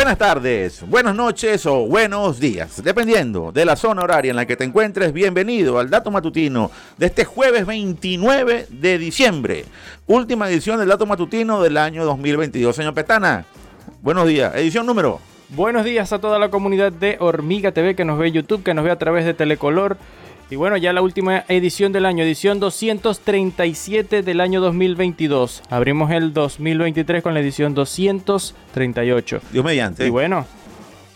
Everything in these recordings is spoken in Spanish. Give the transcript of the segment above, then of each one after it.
Buenas tardes, buenas noches o buenos días, dependiendo de la zona horaria en la que te encuentres. Bienvenido al Dato Matutino de este jueves 29 de diciembre, última edición del Dato Matutino del año 2022. Señor Petana, buenos días, edición número. Buenos días a toda la comunidad de Hormiga TV que nos ve en YouTube, que nos ve a través de Telecolor y bueno, ya la última edición del año, edición 237 del año 2022. Abrimos el 2023 con la edición 238. Dios mediante. Y bueno,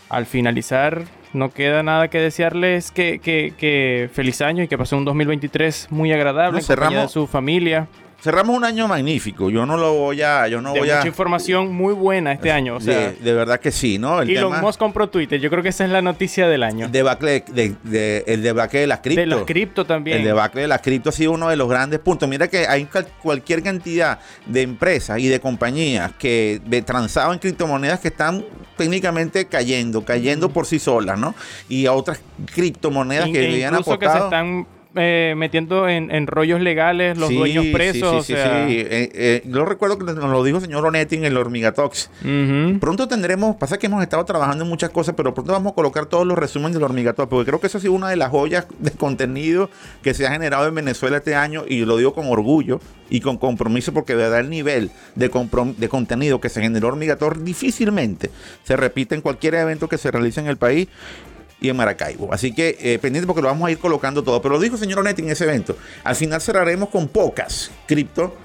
al finalizar, no queda nada que desearles que, que, feliz año y que pase un 2023 muy agradable cerramos, su familia cerramos un año magnífico. Yo no lo voy a. Yo no de voy mucha información muy buena este año. O sea, de, verdad que sí, ¿no? El Elon Musk compró Twitter. Yo creo que esa es la noticia del año. Debacle de, de, el debacle de las cripto. De las cripto también. El debacle de las cripto ha sido uno de los grandes puntos. Mira que hay cualquier cantidad de empresas y de compañías que transaban criptomonedas que están técnicamente cayendo, cayendo por sí solas, ¿no? Y a otras criptomonedas que habían apostado. que se están eh, metiendo en, rollos legales los dueños presos. Sí, sí, sí. Eh, eh, yo recuerdo que nos lo dijo el señor Onetti en el Hormigatox. Pronto tendremos, pasa que hemos estado trabajando en muchas cosas, pero pronto vamos a colocar todos los resúmenes del Hormigatox, porque creo que eso ha sido una de las joyas de contenido que se ha generado en Venezuela este año, y lo digo con orgullo y con compromiso, porque de verdad el nivel de, de contenido que se generó Hormigatox difícilmente se repite en cualquier evento que se realice en el país en Maracaibo. Así que eh, pendiente porque lo vamos a ir colocando todo. Pero lo dijo el señor Onetti en ese evento. Al final cerraremos con pocas cripto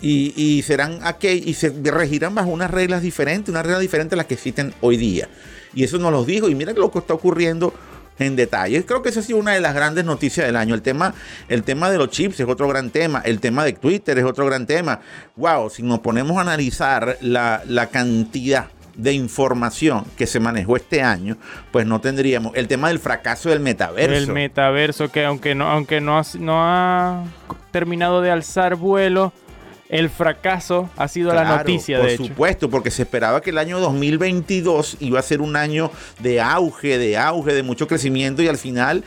y, serán aquí y se regirán bajo unas reglas diferentes, unas reglas diferentes a las que existen hoy día. Y eso nos lo dijo. Y mira lo que está ocurriendo en detalle. Creo que esa ha sido una de las grandes noticias del año. El tema, el tema de los chips es otro gran tema. El tema de Twitter es otro gran tema. Wow, si nos ponemos a analizar la cantidad de información que se manejó este año, pues no tendríamos el tema del fracaso del metaverso. El metaverso que aunque no aunque no ha, no ha terminado de alzar vuelo, el fracaso ha sido la noticia, de Por supuesto, porque se esperaba que el año 2022 iba a ser un año de auge, de auge, de mucho crecimiento y al final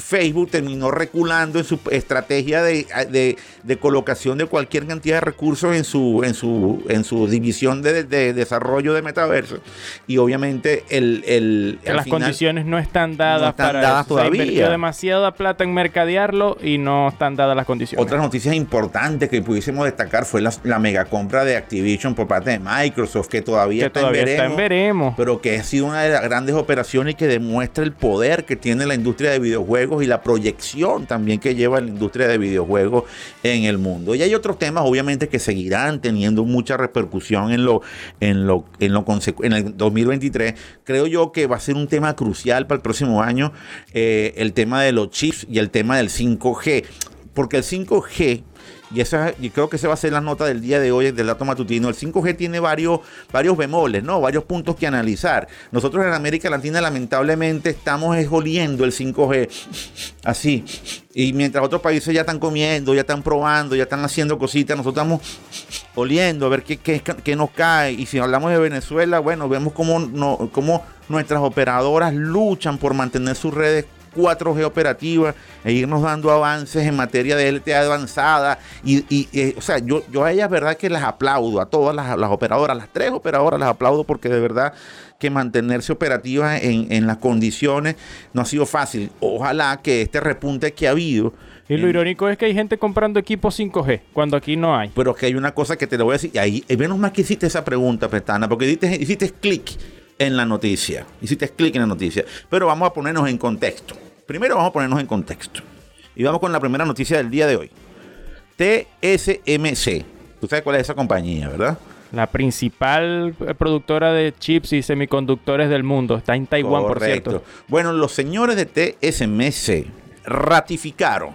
Facebook terminó reculando en su estrategia de, colocación de cualquier cantidad de recursos en su, en su, en su división de, desarrollo de metaverso. Y obviamente el... las condiciones no están dadas para dadas todavía. Se demasiada plata en mercadearlo y no están dadas las condiciones. Otras noticias importantes que pudiésemos destacar fue la, mega compra de Activision por parte de Microsoft, que todavía, está, en veremos, está en veremos. Pero que ha sido una de las grandes operaciones que demuestra el poder que tiene la industria de videojuegos y la proyección también que lleva la industria de videojuegos en el mundo. Y hay otros temas, obviamente, que seguirán teniendo mucha repercusión en lo, en lo, en lo en el 2023. Creo yo que va a ser un tema crucial para el próximo año, eh, el tema de los chips y el tema del 5G. Porque el 5G y, esa, y creo que esa va a ser la nota del día de hoy del dato matutino. El 5G tiene varios, varios bemoles, ¿no? Varios puntos que analizar. Nosotros en América Latina lamentablemente estamos esgoliendo el 5G así. Y mientras otros países ya están comiendo, ya están probando, ya están haciendo cositas, nosotros estamos oliendo a ver qué, qué, nos cae. Y si hablamos de Venezuela, bueno, vemos cómo, cómo nuestras operadoras luchan por mantener sus redes 4G operativa e irnos dando avances en materia de LTE avanzada. Y, eh, o sea, yo, yo a ellas, verdad que las aplaudo, a todas las, operadoras, las tres operadoras las aplaudo porque de verdad que mantenerse operativas en, las condiciones no ha sido fácil. Ojalá que este repunte que ha habido. Y lo irónico es que hay gente comprando equipos 5G cuando aquí no hay. Pero que hay una cosa que te lo voy a decir. Y ahí, eh, menos más que hiciste esa pregunta, Petana, porque hiciste, hiciste clic en la noticia. Hiciste clic en la noticia. Pero vamos a ponernos en contexto. Primero vamos a ponernos en contexto. Y vamos con la primera noticia del día de hoy. TSMC. Tú sabes cuál es esa compañía, ¿verdad? La principal productora de chips y semiconductores del mundo. Está en Taiwán, por cierto. Bueno, los señores de TSMC ratificaron,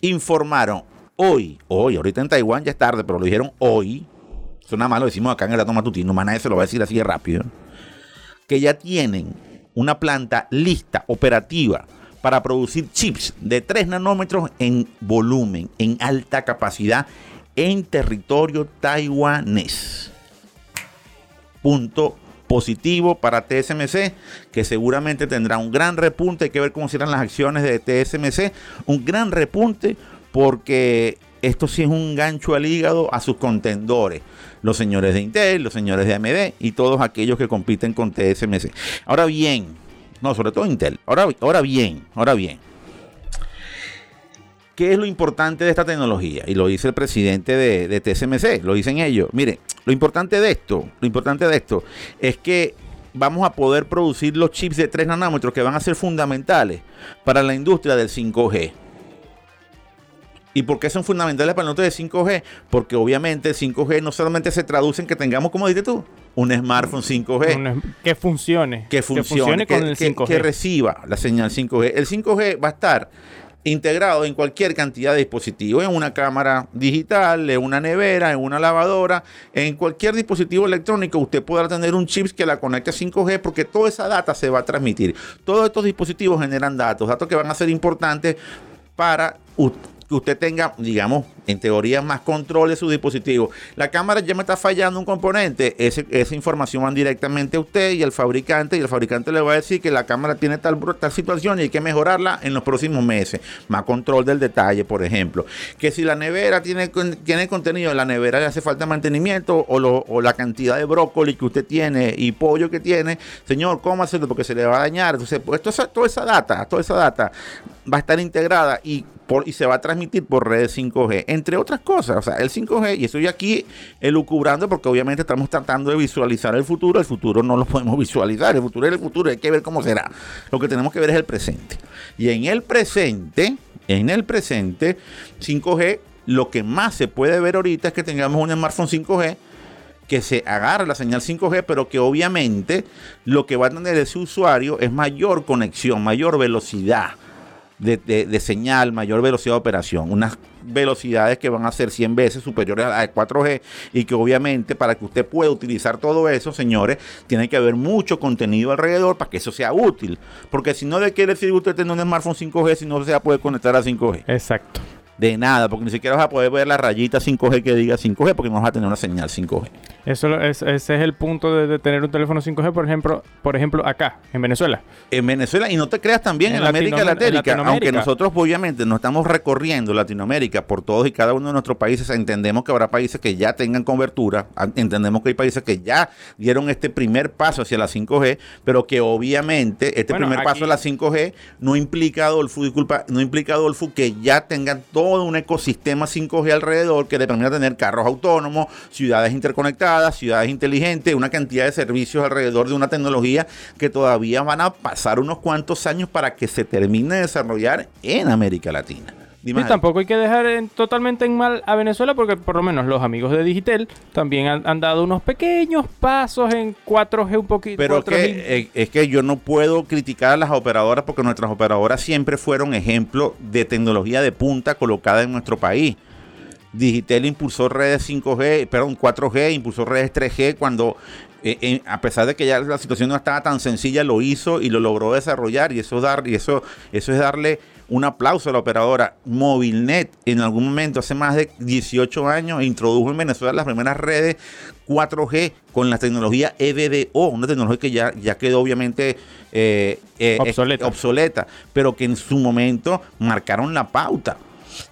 informaron hoy, hoy, ahorita en Taiwán ya es tarde, pero lo dijeron hoy. Eso nada más lo decimos acá en el dato matutino, más nadie se lo va a decir así de rápido que ya tienen una planta lista, operativa, para producir chips de 3 nanómetros en volumen, en alta capacidad, en territorio taiwanés. Punto positivo para TSMC, que seguramente tendrá un gran repunte. Hay que ver cómo serán las acciones de TSMC. Un gran repunte porque esto sí es un gancho al hígado a sus contendores, los señores de Intel, los señores de AMD y todos aquellos que compiten con TSMC. Ahora bien, no, sobre todo Intel. Ahora, ahora bien, ahora bien. ¿Qué es lo importante de esta tecnología? Y lo dice el presidente de, TSMC, lo dicen ellos. Mire, lo importante de esto, lo importante de esto es que vamos a poder producir los chips de 3 nanómetros que van a ser fundamentales para la industria del 5G. ¿Y por qué son fundamentales para industria del 5G? Porque obviamente el 5G no solamente se traduce en que tengamos, como dices tú, un smartphone 5G. que funcione. Que funcione, con el 5G. que reciba la señal 5G. El 5G va a estar integrado en cualquier cantidad de dispositivos, en una cámara digital, en una nevera, en una lavadora, en cualquier dispositivo electrónico, usted podrá tener un chip que la conecte a 5G porque toda esa data se va a transmitir. Todos estos dispositivos generan datos, datos que van a ser importantes para que usted tenga, digamos, en teoría, más control de su dispositivo. La cámara ya me está fallando un componente, esa información va directamente a usted y al fabricante, y el fabricante le va a decir que la cámara tiene tal, tal situación y hay que mejorarla en los próximos meses. Más control del detalle, por ejemplo. Que si la nevera tiene, tiene contenido, la nevera le hace falta mantenimiento o, la cantidad de brócoli que usted tiene y pollo que tiene, señor, ¿cómo hacerlo? Porque se le va a dañar. Entonces, pues, toda esa data, toda esa data va a estar integrada y se va a transmitir por redes 5G, entre otras cosas. O sea, el 5G, y estoy aquí elucubrando porque obviamente estamos tratando de visualizar el futuro. El futuro no lo podemos visualizar. El futuro es el futuro, hay que ver cómo será. Lo que tenemos que ver es el presente. Y en el presente, en el presente, 5G, lo que más se puede ver ahorita es que tengamos un smartphone 5G que se agarre la señal 5G, pero que obviamente lo que va a tener ese usuario es mayor conexión, mayor velocidad de, señal, mayor velocidad de operación, unas velocidades que van a ser 100 veces superiores a la 4G y que obviamente para que usted pueda utilizar todo eso, señores, tiene que haber mucho contenido alrededor para que eso sea útil, porque si no le quiere decir usted tener un smartphone 5G si no se poder conectar a 5G. Exacto de nada, porque ni siquiera vas a poder ver la rayita 5G que diga 5G, porque no vas a tener una señal 5G. Eso es, ese es el punto de, tener un teléfono 5G, por ejemplo, por ejemplo, acá, en Venezuela. En Venezuela, y no te creas también en, América Latina, aunque nosotros obviamente no estamos recorriendo Latinoamérica por todos y cada uno de nuestros países, entendemos que habrá países que ya tengan cobertura, entendemos que hay países que ya dieron este primer paso hacia la 5G, pero que obviamente este primer paso a la 5G no implica, Adolfo, disculpa, no implica, Adolfo, que ya tengan todo todo un ecosistema 5G alrededor que le permite tener carros autónomos, ciudades interconectadas, ciudades inteligentes, una cantidad de servicios alrededor de una tecnología que todavía van a pasar unos cuantos años para que se termine de desarrollar en América Latina. Y tampoco hay que dejar totalmente en mal a Venezuela porque por lo menos los amigos de Digitel también han, dado unos pequeños pasos en 4G un poquito. Pero eh, es que yo no puedo criticar a las operadoras porque nuestras operadoras siempre fueron ejemplo de tecnología de punta colocada en nuestro país. Digitel impulsó redes 5G, perdón, 4G, impulsó redes 3G cuando eh, a pesar de que ya la situación no estaba tan sencilla, lo hizo y lo logró desarrollar y eso dar y eso eso es darle un aplauso a la operadora. Movilnet en algún momento, hace más de 18 años, introdujo en Venezuela las primeras redes 4G con la tecnología EVDO, una tecnología que ya, ya quedó obviamente eh, eh, obsoleta, pero que en su momento marcaron la pauta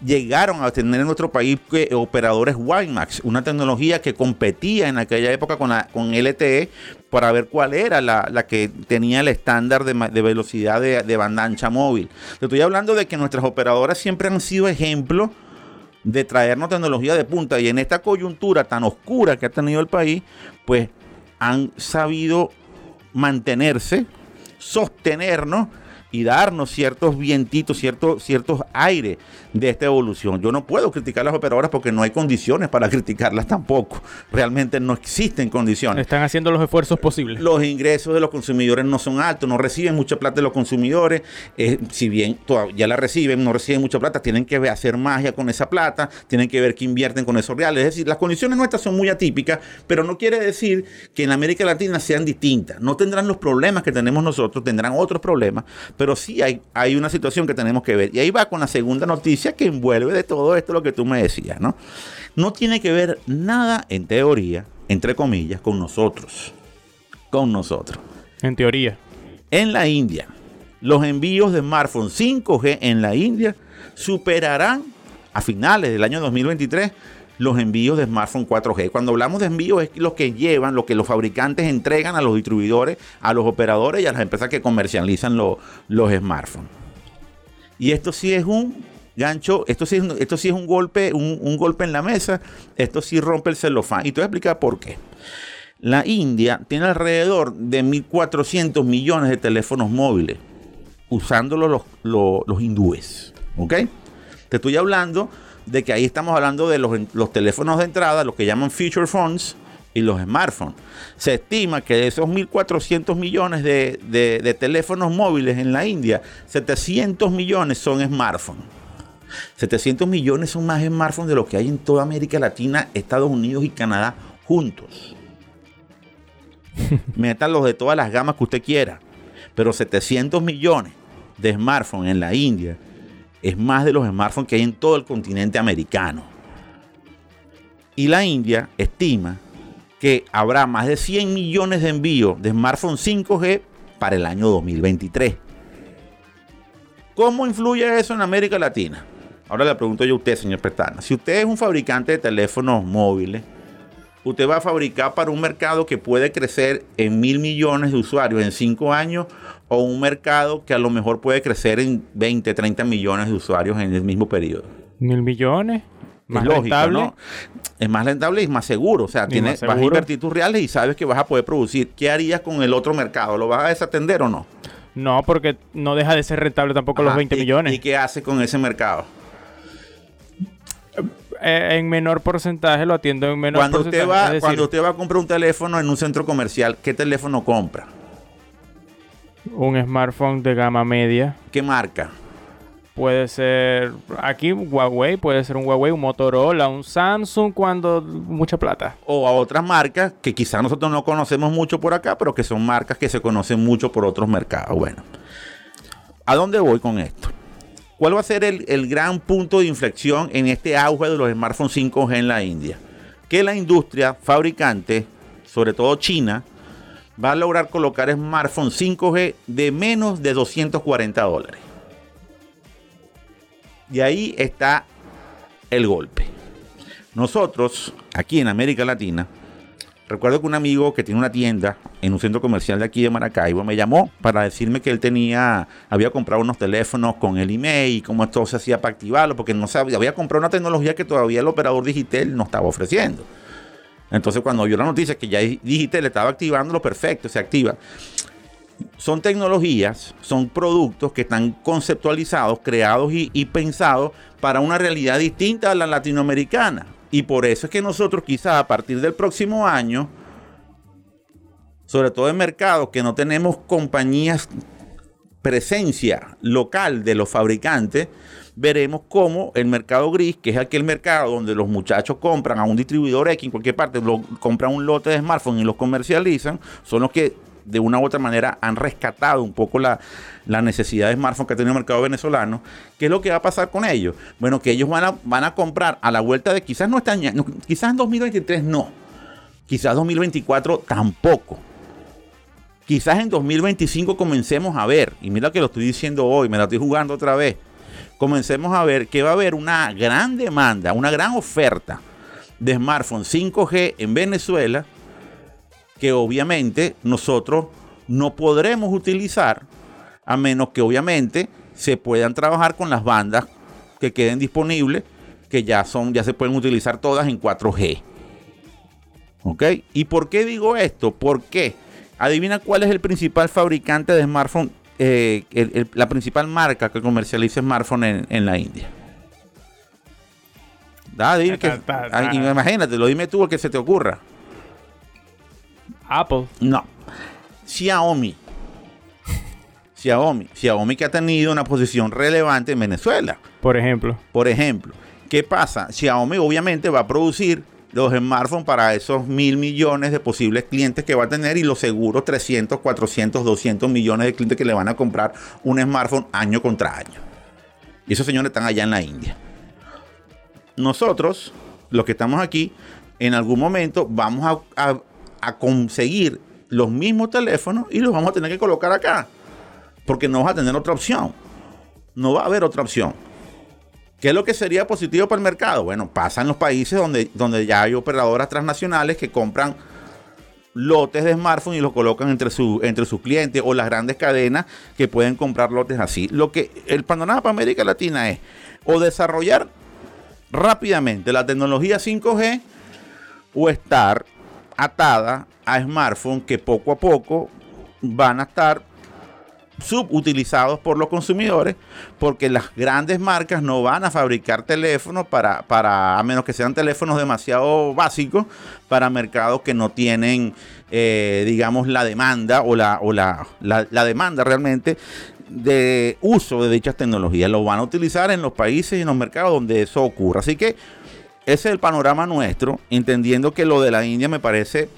llegaron a tener en nuestro país eh, operadores WiMAX, una tecnología que competía en aquella época con, la, con LTE para ver cuál era la, que tenía el estándar de, velocidad de, de, banda ancha móvil. Te estoy hablando de que nuestras operadoras siempre han sido ejemplo de traernos tecnología de punta y en esta coyuntura tan oscura que ha tenido el país, pues han sabido mantenerse, sostenernos y darnos ciertos vientitos, ciertos, ciertos aires de esta evolución. Yo no puedo criticar a las operadoras porque no hay condiciones para criticarlas tampoco. Realmente no existen condiciones. Están haciendo los esfuerzos posibles. Los ingresos de los consumidores no son altos, no reciben mucha plata de los consumidores. Eh, si bien ya la reciben, no reciben mucha plata, tienen que hacer magia con esa plata, tienen que ver que invierten con esos reales. Es decir, las condiciones nuestras son muy atípicas, pero no quiere decir que en América Latina sean distintas. No tendrán los problemas que tenemos nosotros, tendrán otros problemas, pero sí hay, hay una situación que tenemos que ver. Y ahí va con la segunda noticia que envuelve de todo esto lo que tú me decías, ¿no? No tiene que ver nada, en teoría, entre comillas, con nosotros. Con nosotros. En teoría. En la India, los envíos de smartphones 5G en la India superarán a finales del año 2023 los envíos de smartphone 4G. Cuando hablamos de envíos es lo que llevan, lo que los fabricantes entregan a los distribuidores, a los operadores y a las empresas que comercializan los smartphones. Y esto sí es un gancho, esto sí, esto sí es un golpe, un, golpe en la mesa, esto sí rompe el celofán. Y te voy a explicar por qué. La India tiene alrededor de 1.400 millones de teléfonos móviles, usándolo los, los, hindúes. ¿Ok? Te estoy hablando de que ahí estamos hablando de los, teléfonos de entrada, los que llaman feature phones y los smartphones. Se estima que de esos 1.400 millones de, de, teléfonos móviles en la India, 700 millones son smartphones. 700 millones son más smartphones de lo que hay en toda América Latina, Estados Unidos y Canadá juntos. los de todas las gamas que usted quiera. Pero 700 millones de smartphones en la India es más de los smartphones que hay en todo el continente americano. Y la India estima que habrá más de 100 millones de envíos de smartphones 5G para el año 2023. ¿Cómo influye eso en América Latina? Ahora le pregunto yo a usted, señor Petana. Si usted es un fabricante de teléfonos móviles, usted va a fabricar para un mercado que puede crecer en mil millones de usuarios en cinco años o un mercado que a lo mejor puede crecer en 20, 30 millones de usuarios en el mismo periodo. ¿Mil millones? Más rentable. ¿no? Es más rentable y más seguro. O sea, tienes, vas a invertir tus reales y sabes que vas a poder producir. ¿Qué harías con el otro mercado? ¿Lo vas a desatender o no? No, porque no deja de ser rentable tampoco los 20 millones. ¿Y qué hace con ese mercado? Eh, en menor porcentaje lo atiendo en menor cuando porcentaje. Usted va, cuando usted va a comprar un teléfono en un centro comercial, ¿qué teléfono compra? Un smartphone de gama media. ¿Qué marca? Puede ser aquí Huawei, puede ser un Huawei, un Motorola, un Samsung cuando mucha plata. O a otras marcas que quizás nosotros no conocemos mucho por acá, pero que son marcas que se conocen mucho por otros mercados. Bueno, ¿a dónde voy con esto? ¿Cuál va a ser el, el gran punto de inflexión en este auge de los smartphones 5G en la India? Que la industria fabricante, sobre todo China, va a lograr colocar smartphones 5G de menos de 240 dólares. Y ahí está el golpe. Nosotros, aquí en América Latina, recuerdo que un amigo que tiene una tienda en un centro comercial de aquí de Maracaibo me llamó para decirme que él tenía, había comprado unos teléfonos con el email y cómo esto se hacía para activarlo, porque no sabía, había comprado una tecnología que todavía el operador digital no estaba ofreciendo. Entonces cuando vio la noticia que ya Digital estaba activando lo perfecto, se activa. Son tecnologías, son productos que están conceptualizados, creados y, y pensados para una realidad distinta a la latinoamericana. Y por eso es que nosotros quizás a partir del próximo año, sobre todo en mercados que no tenemos compañías presencia local de los fabricantes, veremos cómo el mercado gris, que es aquel mercado donde los muchachos compran a un distribuidor X en cualquier parte, compran un lote de smartphones y los comercializan, son los que de una u otra manera han rescatado un poco la, necesidad de smartphone que ha tenido el mercado venezolano. ¿Qué es lo que va a pasar con ellos? Bueno, que ellos van a, van a comprar a la vuelta de quizás no están, quizás en 2023 no, quizás 2024 tampoco. Quizás en 2025 comencemos a ver, y mira que lo estoy diciendo hoy, me la estoy jugando otra vez, comencemos a ver que va a haber una gran demanda, una gran oferta de smartphones 5G en Venezuela que obviamente nosotros no podremos utilizar a menos que obviamente se puedan trabajar con las bandas que queden disponibles que ya son ya se pueden utilizar todas en 4G. ¿Ok? ¿Y por qué digo esto? Porque adivina cuál es el principal fabricante de smartphone eh, la principal marca que comercializa smartphones en, la India. Da, que, imagínate, lo dime tú el que se te ocurra. Apple. No. Xiaomi. Xiaomi. Xiaomi que ha tenido una posición relevante en Venezuela. Por ejemplo. Por ejemplo. ¿Qué pasa? Xiaomi obviamente va a producir los smartphones para esos mil millones de posibles clientes que va a tener y los seguros 300, 400, 200 millones de clientes que le van a comprar un smartphone año contra año. Y esos señores están allá en la India. Nosotros, los que estamos aquí, en algún momento vamos a, a conseguir los mismos teléfonos y los vamos a tener que colocar acá. Porque no vas a tener otra opción. No va a haber otra opción. ¿Qué es lo que sería positivo para el mercado? Bueno, pasa en los países donde, donde ya hay operadoras transnacionales que compran lotes de smartphones y los colocan entre, su, entre sus clientes o las grandes cadenas que pueden comprar lotes así. Lo que el panorama para América Latina es o desarrollar rápidamente la tecnología 5G o estar atada a smartphones que poco a poco van a estar subutilizados por los consumidores porque las grandes marcas no van a fabricar teléfonos para, para a menos que sean teléfonos demasiado básicos para mercados que no tienen eh, digamos la demanda o la, o la, la demanda realmente de uso de dichas tecnologías. Lo van a utilizar en los países y en los mercados donde eso ocurra. Así que ese es el panorama nuestro entendiendo que lo de la India me parece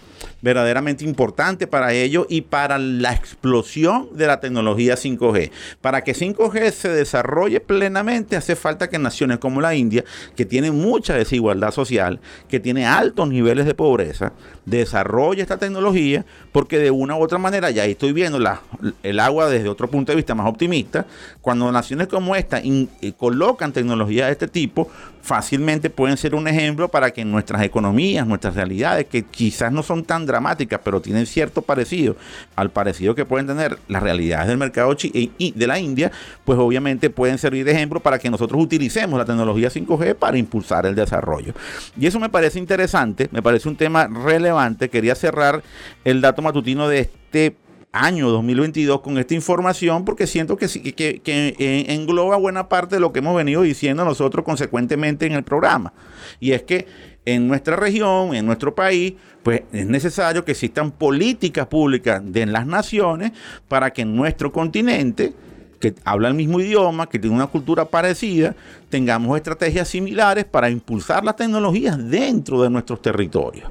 verdaderamente importante para ello y para la explosión de la tecnología 5G. Para que 5G se desarrolle plenamente hace falta que naciones como la India, que tiene mucha desigualdad social, que tiene altos niveles de pobreza, desarrolle esta tecnología porque de una u otra manera, ya estoy viendo la, el agua desde otro punto de vista más optimista, cuando naciones como esta eh, colocan tecnología de este tipo, fácilmente pueden ser un ejemplo para que nuestras economías, nuestras realidades, que quizás no son tan dramáticas, pero tienen cierto parecido al parecido que pueden tener las realidades del mercado y de la India, pues obviamente pueden servir de ejemplo para que nosotros utilicemos la tecnología 5G para impulsar el desarrollo. Y eso me parece interesante, me parece un tema relevante. Quería cerrar el dato matutino de este año 2022 con esta información porque siento que, que, que, eh, engloba buena parte de lo que hemos venido diciendo nosotros consecuentemente en el programa. Y es que en nuestra región, en nuestro país, pues es necesario que existan políticas públicas de las naciones para que en nuestro continente, que habla el mismo idioma, que tiene una cultura parecida, tengamos estrategias similares para impulsar las tecnologías dentro de nuestros territorios.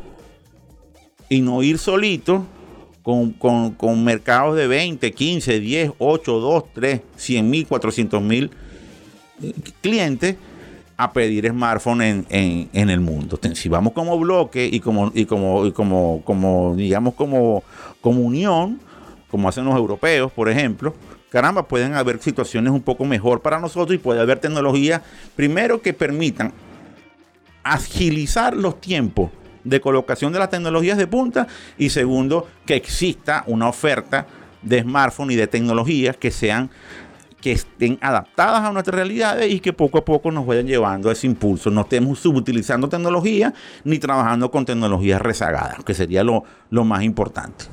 Y no ir solitos con, mercados de 20, 15, 10, 8, 2, 3, 100 mil, 400 mil eh, clientes a pedir smartphone en, el mundo. Si vamos como bloque y como, y como, como, como digamos, como, como unión, como hacen los europeos, por ejemplo, caramba, pueden haber situaciones un poco mejor para nosotros y puede haber tecnologías, primero, que permitan agilizar los tiempos de colocación de las tecnologías de punta y segundo, que exista una oferta de smartphone y de tecnologías que sean que estén adaptadas a nuestras realidades y que poco a poco nos vayan llevando a ese impulso. No estemos subutilizando tecnología ni trabajando con tecnologías rezagadas, que sería lo, lo más importante.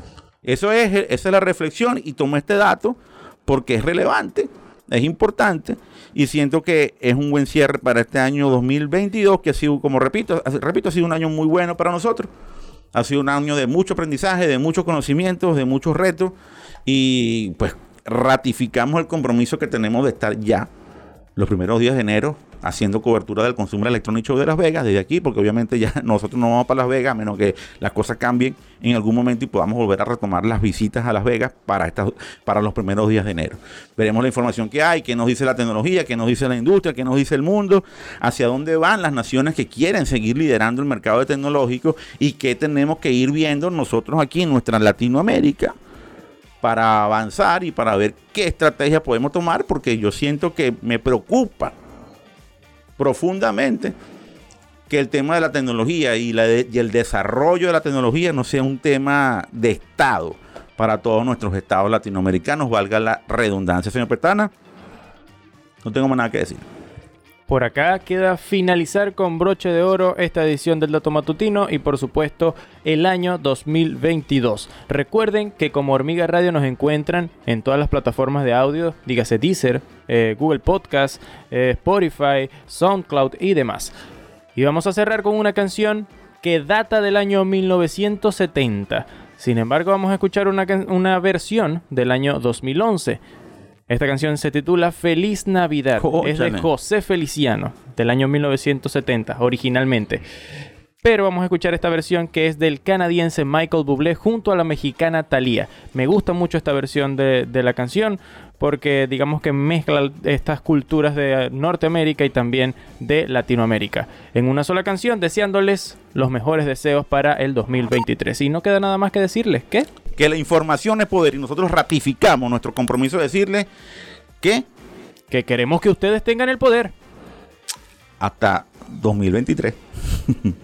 Eso es, esa es la reflexión y tomo este dato porque es relevante, es importante y siento que es un buen cierre para este año 2022, que ha sido, como repito, repito, ha sido un año muy bueno para nosotros. Ha sido un año de mucho aprendizaje, de muchos conocimientos, de muchos retos y pues ratificamos el compromiso que tenemos de estar ya los primeros días de enero haciendo cobertura del consumo electrónico de Las Vegas desde aquí, porque obviamente ya nosotros no vamos para Las Vegas, a menos que las cosas cambien en algún momento y podamos volver a retomar las visitas a Las Vegas para, estas, para los primeros días de enero. Veremos la información que hay, qué nos dice la tecnología, qué nos dice la industria, qué nos dice el mundo, hacia dónde van las naciones que quieren seguir liderando el mercado tecnológico y qué tenemos que ir viendo nosotros aquí en nuestra Latinoamérica para avanzar y para ver qué estrategia podemos tomar, porque yo siento que me preocupa profundamente que el tema de la tecnología y, el desarrollo de la tecnología no sea un tema de Estado para todos nuestros estados latinoamericanos, valga la redundancia. Señor Petana, no tengo más nada que decir. Por acá queda finalizar con broche de oro esta edición del Dato Matutino y por supuesto el año 2022. Recuerden que como Hormiga Radio nos encuentran en todas las plataformas de audio, dígase Deezer, eh, Google Podcast, eh, Spotify, SoundCloud y demás. Y vamos a cerrar con una canción que data del año 1970. Sin embargo, vamos a escuchar una, una versión del año 2011. Esta canción se titula Feliz Navidad. es de José Feliciano, del año 1970, originalmente. Pero vamos a escuchar esta versión que es del canadiense Michael Bublé junto a la mexicana Thalía. Me gusta mucho esta versión de, de la canción porque digamos que mezcla estas culturas de Norteamérica y también de Latinoamérica. En una sola canción, deseándoles los mejores deseos para el 2023. Y no queda nada más que decirles, ¿qué? que la información es poder y nosotros ratificamos nuestro compromiso de decirle que... Que queremos que ustedes tengan el poder. hasta 2023.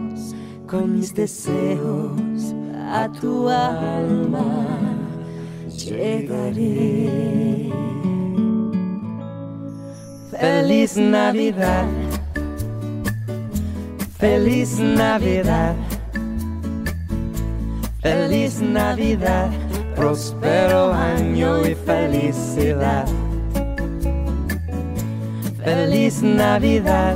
con mis deseos a tu alma llegaré. Feliz Navidad, feliz Navidad, feliz Navidad, próspero año y felicidad. Feliz Navidad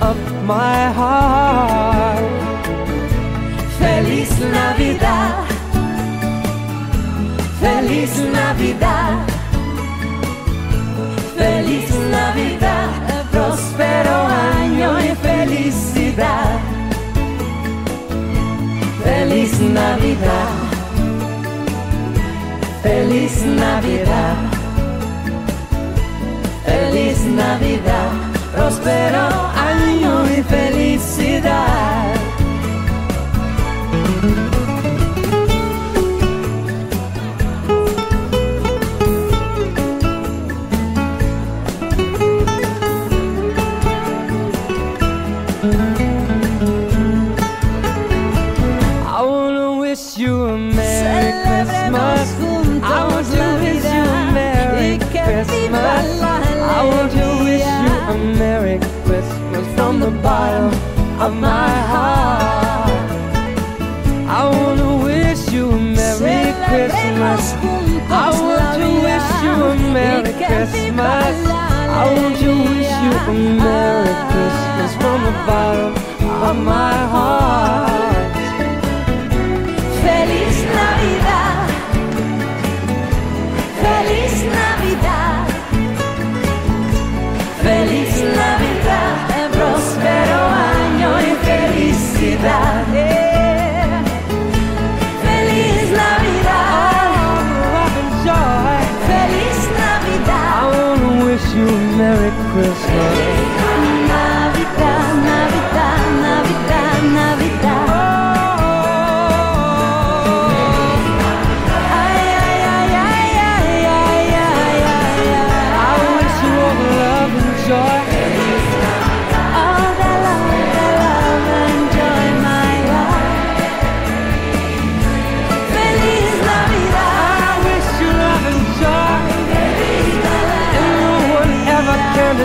Of my heart. Feliz Navidad. Feliz Navidad. Feliz Navidad. Próspero año y felicidad. Feliz Navidad. Feliz Navidad, feliz Navidad, próspero felicidad.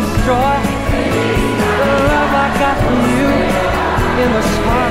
Destroy. The love I got from you in the heart